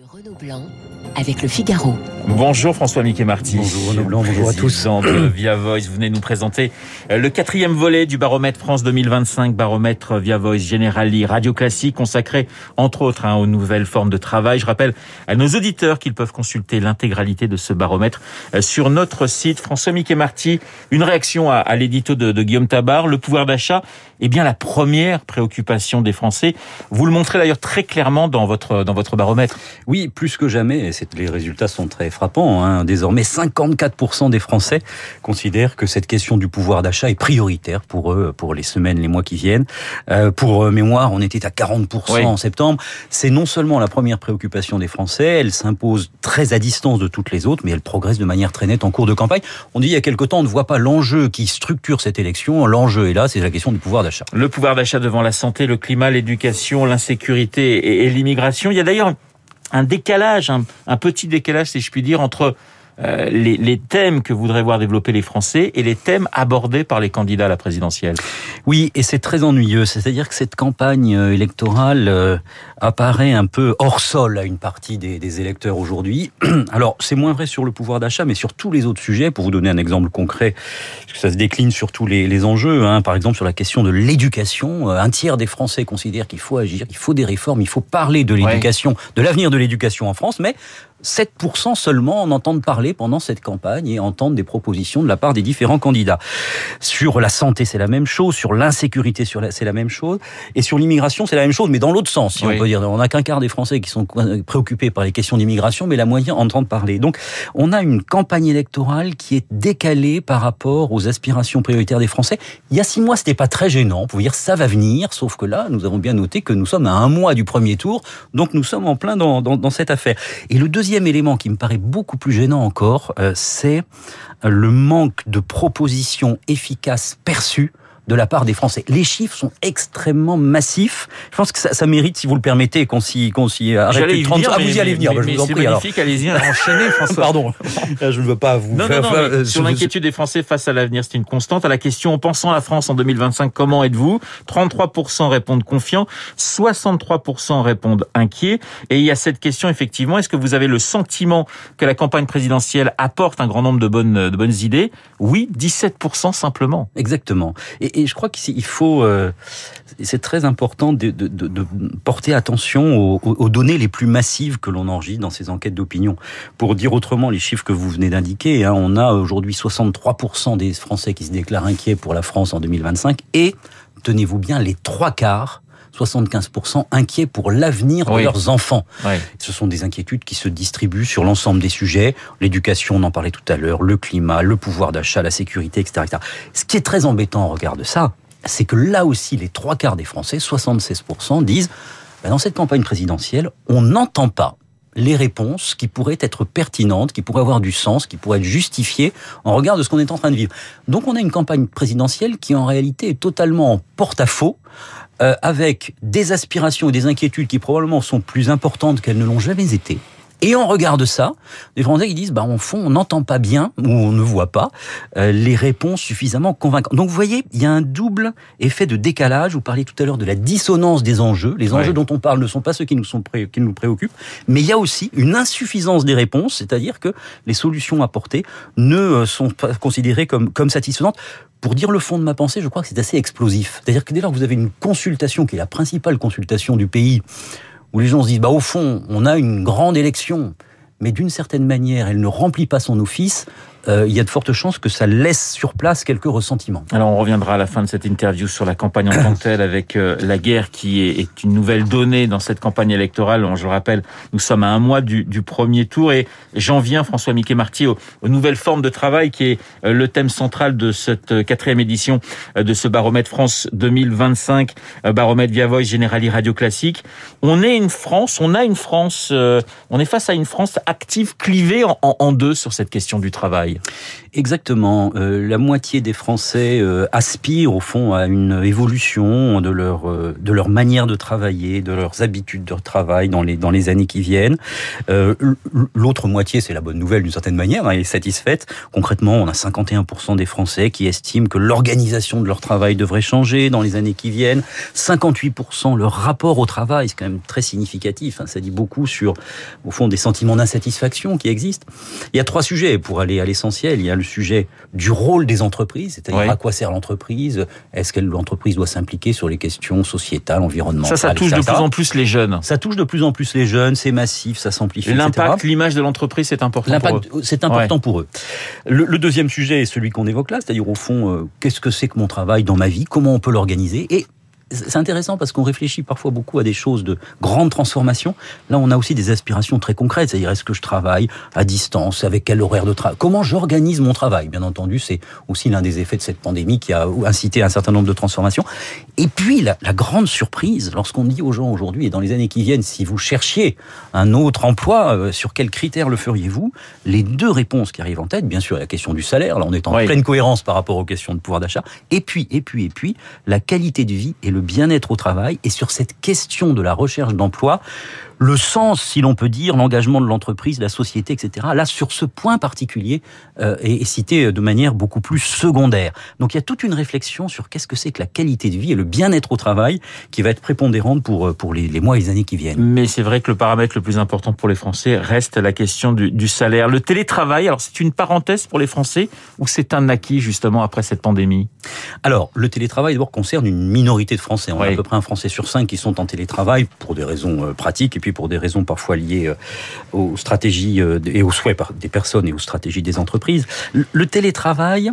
de Renaud Blanc avec le Figaro. Bonjour François Mickey Marty. Bonjour Renaud Blanc, bonjour à tous. de Via Voice, vous venez nous présenter euh, le quatrième volet du baromètre France 2025, baromètre Via Voice Generali Radio Classique, consacré entre autres hein, aux nouvelles formes de travail. Je rappelle à nos auditeurs qu'ils peuvent consulter l'intégralité de ce baromètre euh, sur notre site. François Mickey Marty, une réaction à, l'édito de, de Guillaume Tabar, le pouvoir d'achat est bien la première préoccupation des Français. Vous le montrez d'ailleurs très clairement dans votre, dans votre baromètre. Oui, plus que jamais, et les résultats sont très frappants. Hein. Désormais, 54% des Français considèrent que cette question du pouvoir d'achat est prioritaire pour eux, pour les semaines, les mois qui viennent. Euh, pour euh, mémoire, on était à 40% en septembre. C'est non seulement la première préoccupation des Français, elle s'impose très à distance de toutes les autres, mais elle progresse de manière très nette en cours de campagne. On dit il y a quelque temps, on ne voit pas l'enjeu qui structure cette élection. L'enjeu est là, c'est la question du pouvoir d'achat. Le pouvoir d'achat devant la santé, le climat, l'éducation, l'insécurité et l'immigration. Il y a d'ailleurs un décalage, un, petit décalage, si je puis dire, entre les, les, thèmes que voudraient voir développer les Français et les thèmes abordés par les candidats à la présidentielle. Oui, et c'est très ennuyeux. C'est-à-dire que cette campagne euh, électorale euh, apparaît un peu hors sol à une partie des, des électeurs aujourd'hui. Alors, c'est moins vrai sur le pouvoir d'achat, mais sur tous les autres sujets. Pour vous donner un exemple concret, parce que ça se décline sur tous les, les enjeux. Hein. Par exemple, sur la question de l'éducation, un tiers des Français considèrent qu'il faut agir, il faut des réformes, il faut parler de l'éducation, de l'avenir de l'éducation en France, mais 7% seulement en entendent parler pendant cette campagne et entendent des propositions de la part des différents candidats. Sur la santé, c'est la même chose. Sur l'insécurité, c'est la même chose. Et sur l'immigration, c'est la même chose, mais dans l'autre sens, si on peut dire. On n'a qu'un quart des Français qui sont préoccupés par les questions d'immigration, mais la moyenne entend parler. Donc, on a une campagne électorale qui est décalée par rapport aux aspirations prioritaires des Français. Il y a six mois, c'était pas très gênant. On pouvait dire ça va venir, sauf que là, nous avons bien noté que nous sommes à un mois du premier tour, donc nous sommes en plein dans, dans, dans cette affaire. Et le deuxième deuxième élément qui me paraît beaucoup plus gênant encore, euh, c'est le manque de propositions efficaces perçues de la part des Français. Les chiffres sont extrêmement massifs. Je pense que ça, ça mérite, si vous le permettez, qu'on s'y, qu'on s'y arrête plus 30 Ah, vous y allez venir, mais, je vous en prie. magnifique, allez-y, enchaînez, François. Pardon, je ne veux pas vous non, faire... Non, non, euh, sur l'inquiétude des Français face à l'avenir, c'est une constante. À la question, en pensant à la France en 2025, comment êtes-vous? 33% répondent confiants, 63% répondent inquiets. Et il y a cette question, effectivement, est-ce que vous avez le sentiment que la campagne présidentielle apporte un grand nombre de bonnes, de bonnes idées? Oui, 17% simplement. Exactement. Et, et je crois qu'il faut, euh, c'est très important de, de, de, porter attention aux, aux, données les plus massives que l'on enregistre dans ces enquêtes d'opinion. Pour dire autrement les chiffres que vous venez d'indiquer, hein, on a aujourd'hui 63% des Français qui se déclarent inquiets pour la France en 2025 et, tenez-vous bien, les trois quarts 75% inquiets pour l'avenir de leurs enfants. Ce sont des inquiétudes qui se distribuent sur l'ensemble des sujets. L'éducation, on en parlait tout à l'heure, le climat, le pouvoir d'achat, la sécurité, etc., etc. Ce qui est très embêtant en regard de ça, c'est que là aussi, les trois quarts des Français, 76%, disent, bah, dans cette campagne présidentielle, on n'entend pas les réponses qui pourraient être pertinentes, qui pourraient avoir du sens, qui pourraient être justifiées en regard de ce qu'on est en train de vivre. Donc on a une campagne présidentielle qui en réalité est totalement en porte-à-faux euh, avec des aspirations et des inquiétudes qui probablement sont plus importantes qu'elles ne l'ont jamais été. Et on regarde ça, des Français qui disent, bah, en fond, on n'entend pas bien, ou on ne voit pas, euh, les réponses suffisamment convaincantes. Donc, vous voyez, il y a un double effet de décalage. Vous parliez tout à l'heure de la dissonance des enjeux. Les enjeux dont on parle ne sont pas ceux qui nous, sont qui nous préoccupent, mais il y a aussi une insuffisance des réponses, c'est-à-dire que les solutions apportées ne euh, sont pas considérées comme, comme satisfaisantes. Pour dire le fond de ma pensée, je crois que c'est assez explosif. C'est-à-dire que dès lors que vous avez une consultation qui est la principale consultation du pays, où les gens se disent, bah, au fond, on a une grande élection, mais d'une certaine manière, elle ne remplit pas son office, euh, il y a de fortes chances que ça laisse sur place quelques ressentiments. Alors on reviendra à la fin de cette interview sur la campagne en tant que telle avec euh, la guerre qui est, une nouvelle donnée dans cette campagne électorale. Je le rappelle, nous sommes à un mois du, premier tour et j'en viens, François Mickey Marty, aux, nouvelles formes de travail qui est euh, le thème central de cette quatrième édition de ce baromètre France 2025, baromètre via Voice Radio Classique. On est une France, on a une France, on est face à une France active, clivée en deux sur cette question du travail travail. Exactement. Euh, la moitié des Français euh, aspirent au fond à une évolution de leur euh, de leur manière de travailler, de leurs habitudes de travail dans les dans les années qui viennent. Euh, L'autre moitié, c'est la bonne nouvelle d'une certaine manière, hein, est satisfaite. Concrètement, on a 51% des Français qui estiment que l'organisation de leur travail devrait changer dans les années qui viennent. 58% leur rapport au travail, c'est quand même très significatif. Hein, ça dit beaucoup sur au fond des sentiments d'insatisfaction qui existent. Il y a trois sujets pour aller à l'essentiel. Le sujet du rôle des entreprises, c'est-à-dire à quoi sert l'entreprise, est-ce que l'entreprise doit s'impliquer sur les questions sociétales, environnementales. Ça, ça touche de plus en plus les jeunes. Ça touche de plus en plus les jeunes, c'est massif, ça s'amplifie. L'impact, l'image de l'entreprise, c'est important pour eux. C'est important pour eux. Le, deuxième sujet est celui qu'on évoque là, c'est-à-dire au fond, euh, qu'est-ce que c'est que mon travail dans ma vie, comment on peut l'organiser et c'est intéressant parce qu'on réfléchit parfois beaucoup à des choses de grande transformation. Là, on a aussi des aspirations très concrètes, c'est-à-dire est-ce que je travaille à distance, avec quel horaire de travail, comment j'organise mon travail? Bien entendu, c'est aussi l'un des effets de cette pandémie qui a incité un certain nombre de transformations. Et puis, la, la grande surprise, lorsqu'on dit aux gens aujourd'hui et dans les années qui viennent, si vous cherchiez un autre emploi, euh, sur quels critères le feriez-vous? Les deux réponses qui arrivent en tête, bien sûr, la question du salaire, là on est en pleine cohérence par rapport aux questions de pouvoir d'achat, et puis, et puis, et puis, la qualité de vie et le bien-être au travail. Et sur cette question de la recherche d'emploi, le sens, si l'on peut dire, l'engagement de l'entreprise, la société, etc. Là, sur ce point particulier, euh, est, cité de manière beaucoup plus secondaire. Donc il y a toute une réflexion sur qu'est-ce que c'est que la qualité de vie et le bien-être au travail qui va être prépondérante pour, euh, pour les, les mois et les années qui viennent. Mais c'est vrai que le paramètre le plus important pour les Français reste la question du, du salaire. Le télétravail, alors c'est une parenthèse pour les Français ou c'est un acquis justement après cette pandémie? Alors, le télétravail d'abord concerne une minorité de Français. On a à peu près un Français sur cinq qui sont en télétravail pour des raisons euh, pratiques et puis pour des raisons parfois liées euh, aux stratégies euh, et aux souhaits des personnes et aux stratégies des entreprises. Le télétravail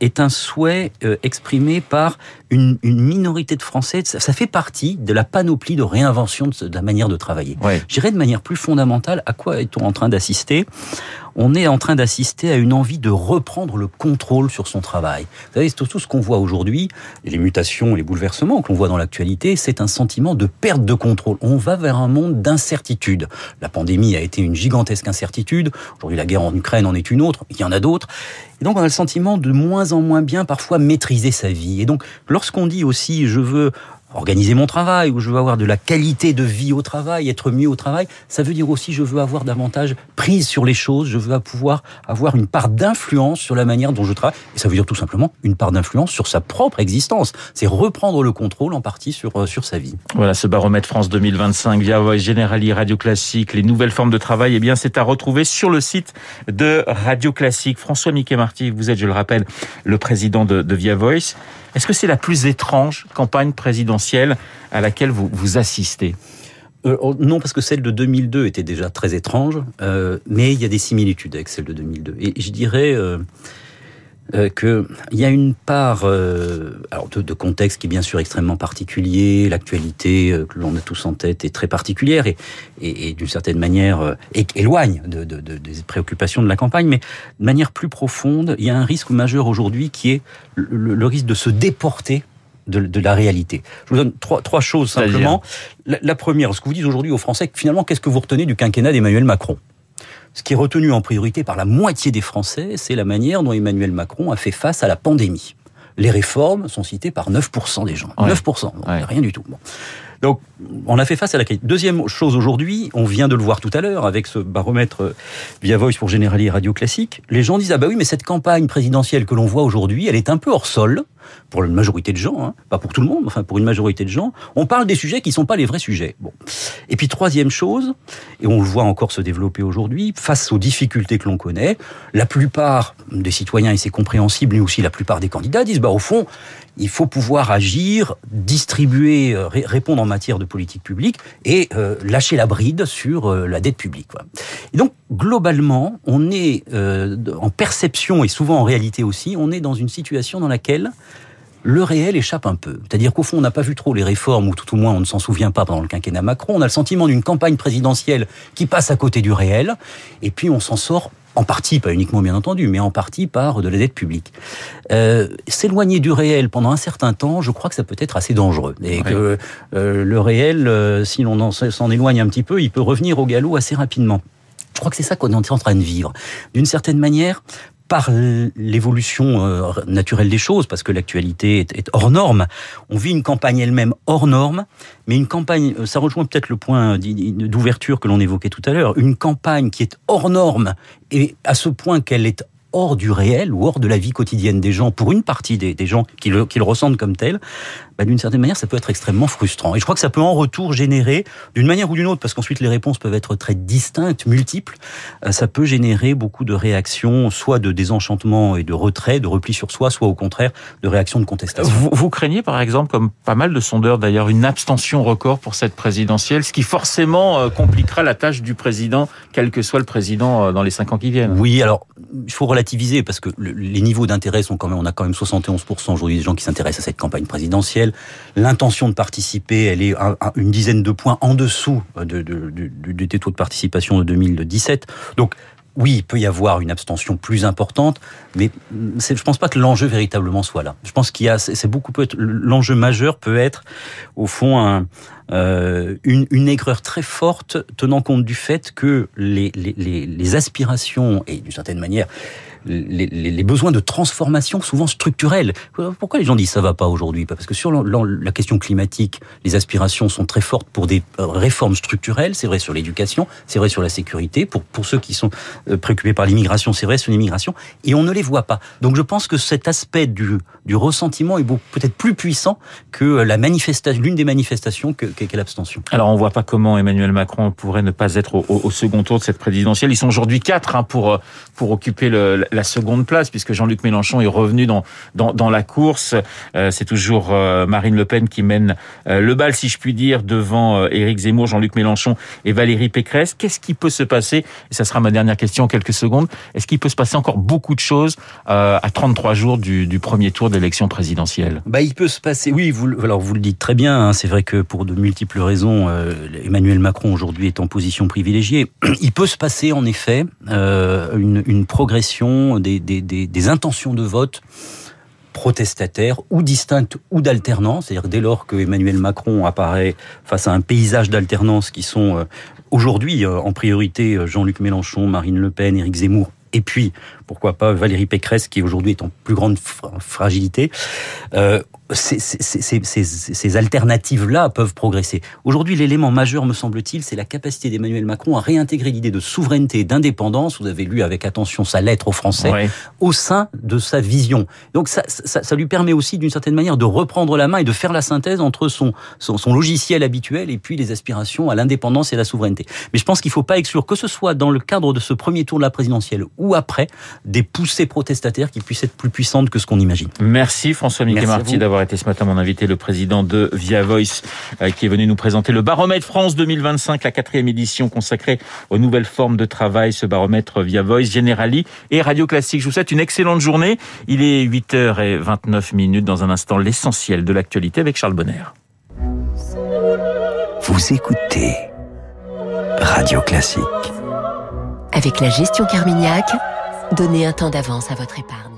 est un souhait euh, exprimé par une, minorité de Français. Ça, fait partie de la panoplie de réinvention de, la manière de travailler. Je dirais de manière plus fondamentale, à quoi est-on en train d'assister? On est en train d'assister à une envie de reprendre le contrôle sur son travail. Vous savez, tout ce qu'on voit aujourd'hui, les mutations, les bouleversements que l'on voit dans l'actualité, c'est un sentiment de perte de contrôle. On va vers un monde d'incertitude. La pandémie a été une gigantesque incertitude. Aujourd'hui, la guerre en Ukraine en est une autre. Il y en a d'autres. Et donc, on a le sentiment de moins en moins bien parfois maîtriser sa vie. Et donc, lorsqu'on dit aussi, je veux organiser mon travail, ou je veux avoir de la qualité de vie au travail, être mieux au travail, ça veut dire aussi je veux avoir davantage prise sur les choses, je veux pouvoir avoir une part d'influence sur la manière dont je travaille, et ça veut dire tout simplement une part d'influence sur sa propre existence. C'est reprendre le contrôle en partie sur, euh, sur sa vie. Voilà, ce baromètre France 2025 via Generali, Radio Classique, les nouvelles formes de travail, eh bien c'est à retrouver sur le site de Radio Classique. François Mickey Marty, vous êtes, je le rappelle, le président de, de Via Voice. Est-ce que c'est la plus étrange campagne présidentielle à laquelle vous, vous assistez? Euh, oh, non, parce que celle de 2002 était déjà très étrange, euh, mais il y a des similitudes avec celle de 2002. Et je dirais, euh, qu'il y a une part euh, alors de, de, contexte qui est bien sûr extrêmement particulier, l'actualité euh, que l'on a tous en tête est très particulière et, et, et d'une certaine manière euh, éloigne de, de, des préoccupations de la campagne, mais de manière plus profonde, il y a un risque majeur aujourd'hui qui est le, le, risque de se déporter de, de, la réalité. Je vous donne trois, trois choses simplement. La, la, première, ce que vous dites aujourd'hui aux Français, finalement, qu'est-ce que vous retenez du quinquennat d'Emmanuel Macron? Ce qui est retenu en priorité par la moitié des Français, c'est la manière dont Emmanuel Macron a fait face à la pandémie. Les réformes sont citées par 9% des gens. 9%, rien du tout. Bon. Donc, on a fait face à la crise. Deuxième chose aujourd'hui, on vient de le voir tout à l'heure avec ce baromètre euh, via Voice pour Généralie Radio Classique. Les gens disent ah bah oui, mais cette campagne présidentielle que l'on voit aujourd'hui, elle est un peu hors sol pour une majorité de gens, hein, pas pour tout le monde, enfin pour une majorité de gens. On parle des sujets qui sont pas les vrais sujets. Bon. Et puis troisième chose, et on le voit encore se développer aujourd'hui, face aux difficultés que l'on connaît, la plupart des citoyens et c'est compréhensible, mais aussi la plupart des candidats disent bah au fond, il faut pouvoir agir, distribuer, euh, répondre en matière de politique publique et euh, lâcher la bride sur euh, la dette publique. Donc, globalement, on est en perception et souvent en réalité aussi, on est dans une situation dans laquelle le réel échappe un peu. C'est-à-dire qu'au fond, on n'a pas vu trop les réformes, ou tout au moins on ne s'en souvient pas pendant le quinquennat Macron. On a le sentiment d'une campagne présidentielle qui passe à côté du réel, et puis on s'en sort en partie, pas uniquement bien entendu, mais en partie par de la dette publique. Euh, S'éloigner du réel pendant un certain temps, je crois que ça peut être assez dangereux. Et que euh, le réel, euh, si l'on s'en éloigne un petit peu, il peut revenir au galop assez rapidement. Je crois que c'est ça qu'on est en train de vivre. D'une certaine manière, par l'évolution euh, naturelle des choses, parce que l'actualité est, hors norme, on vit une campagne elle-même hors norme, mais une campagne, ça rejoint peut-être le point d'ouverture que l'on évoquait tout à l'heure, une campagne qui est hors norme et à ce point qu'elle est hors du réel ou hors de la vie quotidienne des gens, pour une partie des, gens qui le, qui le ressentent comme tel, bah, d'une certaine manière, ça peut être extrêmement frustrant. Et je crois que ça peut en retour générer, d'une manière ou d'une autre, parce qu'ensuite les réponses peuvent être très distinctes, multiples, euh, ça peut générer beaucoup de réactions, soit de désenchantement et de retrait, de repli sur soi, soit au contraire de réactions de contestation. Vous, vous craignez par exemple, comme pas mal de sondeurs d'ailleurs, une abstention record pour cette présidentielle, ce qui forcément euh, compliquera la tâche du président, quel que soit le président euh, dans les cinq ans qui viennent? Oui, alors il faut relativiser parce que les niveaux d'intérêt sont quand même, on a quand même 71% aujourd'hui des gens qui s'intéressent à cette campagne présidentielle. L'intention de participer, elle est une dizaine de points en dessous de, de, du taux de participation de 2017. Donc oui, il peut y avoir une abstention plus importante, mais je pense pas que l'enjeu véritablement soit là. Je pense qu'il y a, c'est beaucoup peut être l'enjeu majeur peut être au fond euh, une, une, aigreur très forte tenant compte du fait que les, les, les aspirations et d'une certaine manière les, besoins de transformation souvent structurels. Pourquoi les gens disent ça va pas aujourd'hui? Parce que sur la question climatique, les aspirations sont très fortes pour des euh, réformes structurelles. C'est vrai sur l'éducation, c'est vrai sur la sécurité. Pour ceux qui sont euh, préoccupés par l'immigration, c'est vrai sur l'immigration. Et on ne les voit pas. Donc je pense que cet aspect du ressentiment est peut-être plus puissant que la manifestation, l'une des manifestations qu'est que, l'abstention. Alors on voit pas comment Emmanuel Macron pourrait ne pas être au, second tour de cette présidentielle. Ils sont aujourd'hui quatre hein, pour euh, pour occuper le, la seconde place, puisque Jean-Luc Mélenchon est revenu dans, dans, la course. Euh, c'est toujours euh, Marine Le Pen qui mène euh, le bal, si je puis dire, devant Éric Zemmour, Jean-Luc Mélenchon et Valérie Pécresse. Qu'est-ce qui peut se passer? Et ça sera ma dernière question en quelques secondes. Est-ce qu'il peut se passer encore beaucoup de choses à 33 jours du, premier tour d'élection présidentielle? Bah, il peut se passer. Oui, alors vous le dites très bien. Hein, c'est vrai que pour de multiples raisons, Emmanuel Macron aujourd'hui est en position privilégiée. Il peut se passer en effet une progression des, intentions de vote protestataires ou distinctes ou d'alternance, c'est-à-dire dès lors que Emmanuel Macron apparaît face à un paysage d'alternance qui sont euh, aujourd'hui euh, en priorité euh, Jean-Luc Mélenchon, Marine Le Pen, Éric Zemmour et puis pourquoi pas Valérie Pécresse qui aujourd'hui est en plus grande fragilité ces, ces, ces, ces alternatives-là peuvent progresser. Aujourd'hui, l'élément majeur, me semble-t-il, c'est la capacité d'Emmanuel Macron à réintégrer l'idée de souveraineté et d'indépendance, vous avez lu avec attention sa lettre aux Français, au sein de sa vision. Donc ça, ça, ça lui permet aussi, d'une certaine manière, de reprendre la main et de faire la synthèse entre son, son, son logiciel habituel et puis les aspirations à l'indépendance et à la souveraineté. Mais je pense qu'il ne faut pas exclure, que ce soit dans le cadre de ce premier tour de la présidentielle ou après, des poussées protestataires qui puissent être plus puissantes que ce qu'on imagine. Merci François-Michel Marty d'avoir été ce matin mon invité, le président de Via Voice, euh, qui est venu nous présenter le baromètre France 2025, la quatrième édition consacrée aux nouvelles formes de travail. Ce baromètre Via Voice, Generali et Radio Classique. Je vous souhaite une excellente journée. Il est 8h29 minutes. Dans un instant, l'essentiel de l'actualité avec Charles Bonner. Vous écoutez Radio Classique. Avec la gestion Carmignac, donnez un temps d'avance à votre épargne.